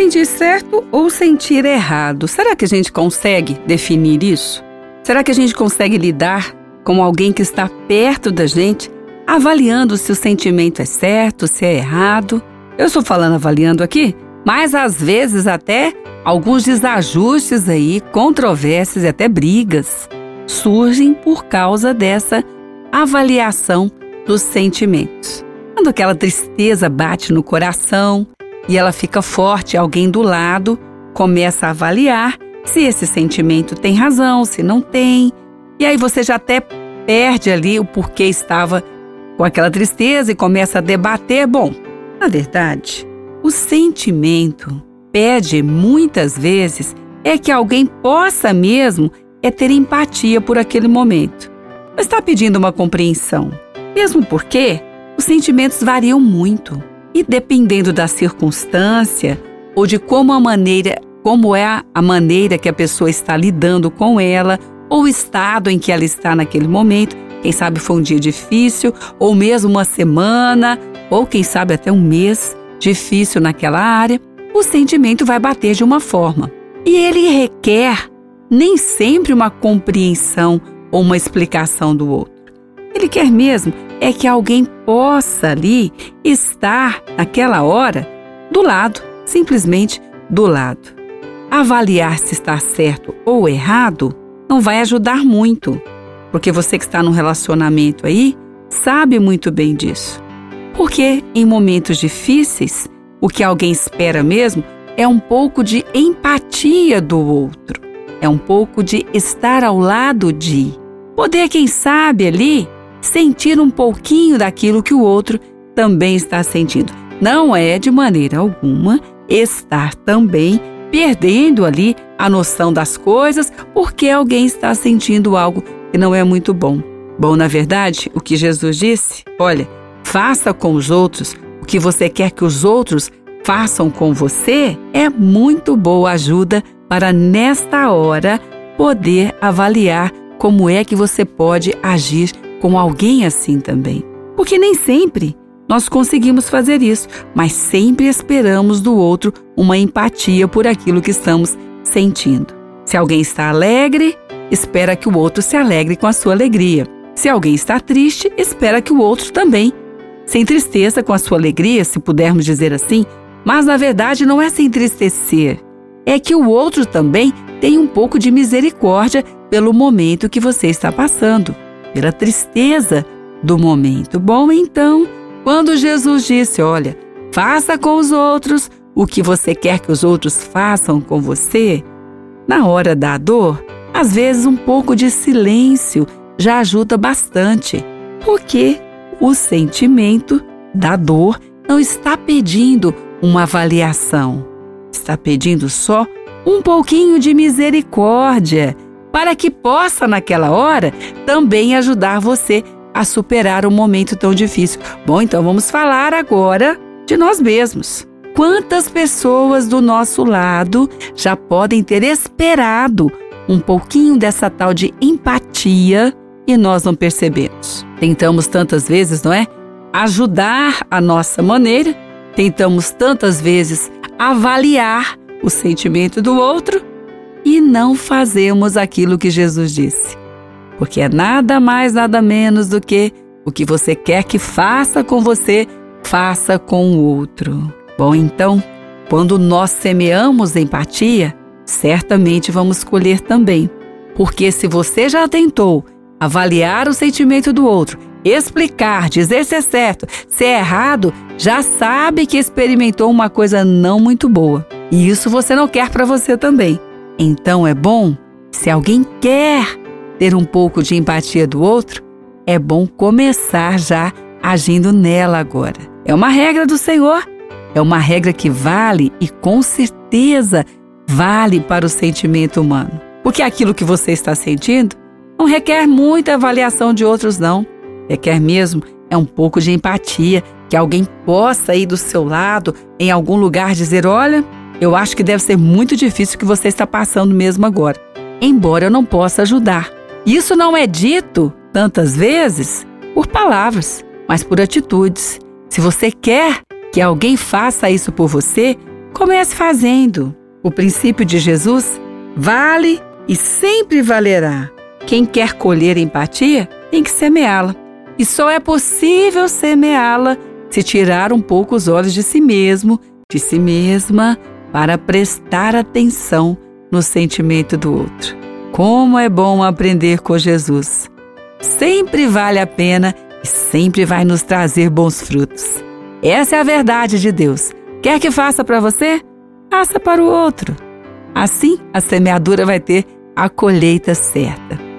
Sentir certo ou sentir errado? Será que a gente consegue definir isso? Será que a gente consegue lidar com alguém que está perto da gente, avaliando se o sentimento é certo, se é errado? Eu estou falando avaliando aqui, mas às vezes até alguns desajustes aí, controvérsias e até brigas surgem por causa dessa avaliação dos sentimentos. Quando aquela tristeza bate no coração e ela fica forte, alguém do lado começa a avaliar se esse sentimento tem razão, se não tem. E aí você já até perde ali o porquê estava com aquela tristeza e começa a debater. Bom, na verdade, o sentimento pede muitas vezes é que alguém possa mesmo é ter empatia por aquele momento. Não está pedindo uma compreensão, mesmo porque os sentimentos variam muito e dependendo da circunstância ou de como a maneira, como é a maneira que a pessoa está lidando com ela ou o estado em que ela está naquele momento, quem sabe foi um dia difícil ou mesmo uma semana ou quem sabe até um mês difícil naquela área, o sentimento vai bater de uma forma. E ele requer nem sempre uma compreensão ou uma explicação do outro. Ele quer mesmo é que alguém possa ali estar naquela hora do lado, simplesmente do lado. Avaliar se está certo ou errado não vai ajudar muito, porque você que está num relacionamento aí sabe muito bem disso. Porque em momentos difíceis, o que alguém espera mesmo é um pouco de empatia do outro, é um pouco de estar ao lado de. Poder, quem sabe, ali sentir um pouquinho daquilo que o outro também está sentindo. Não é de maneira alguma estar também perdendo ali a noção das coisas porque alguém está sentindo algo que não é muito bom. Bom, na verdade, o que Jesus disse, olha, faça com os outros o que você quer que os outros façam com você, é muito boa ajuda para nesta hora poder avaliar como é que você pode agir com alguém assim também. Porque nem sempre nós conseguimos fazer isso, mas sempre esperamos do outro uma empatia por aquilo que estamos sentindo. Se alguém está alegre, espera que o outro se alegre com a sua alegria. Se alguém está triste, espera que o outro também se entristeça com a sua alegria, se pudermos dizer assim, mas na verdade não é se entristecer, é que o outro também tem um pouco de misericórdia pelo momento que você está passando, pela tristeza do momento. Bom, então, quando Jesus disse: Olha, faça com os outros o que você quer que os outros façam com você, na hora da dor, às vezes um pouco de silêncio já ajuda bastante, porque o sentimento da dor não está pedindo uma avaliação, está pedindo só um pouquinho de misericórdia, para que possa, naquela hora, também ajudar você a superar um momento tão difícil. Bom, então vamos falar agora de nós mesmos. Quantas pessoas do nosso lado já podem ter esperado um pouquinho dessa tal de empatia e nós não percebemos? Tentamos tantas vezes, não é? Ajudar a nossa maneira, tentamos tantas vezes avaliar o sentimento do outro e não fazemos aquilo que Jesus disse porque é nada mais, nada menos do que o que você quer que faça com você, faça com o outro. Bom, então, quando nós semeamos empatia, certamente vamos colher também. Porque se você já tentou avaliar o sentimento do outro, explicar, dizer se é certo, se é errado, já sabe que experimentou uma coisa não muito boa. E isso você não quer para você também. Então é bom, se alguém quer ter um pouco de empatia do outro, é bom começar já agindo nela agora. É uma regra do Senhor, é uma regra que vale e com certeza vale para o sentimento humano. Porque aquilo que você está sentindo não requer muita avaliação de outros, não. Requer mesmo é um pouco de empatia, que alguém possa ir do seu lado em algum lugar dizer: Olha, eu acho que deve ser muito difícil o que você está passando mesmo agora, embora eu não possa ajudar. Isso não é dito, tantas vezes, por palavras, mas por atitudes. Se você quer que alguém faça isso por você, Comece fazendo. O princípio de Jesus vale e sempre valerá. Quem quer colher empatia tem que semeá-la. E só é possível semeá-la se tirar um pouco os olhos de si mesmo, de si mesma, para prestar atenção no sentimento do outro. Como é bom aprender com Jesus! Sempre vale a pena e sempre vai nos trazer bons frutos. Essa é a verdade de Deus. Quer que faça para você? Faça para o outro. Assim, a semeadura vai ter a colheita certa.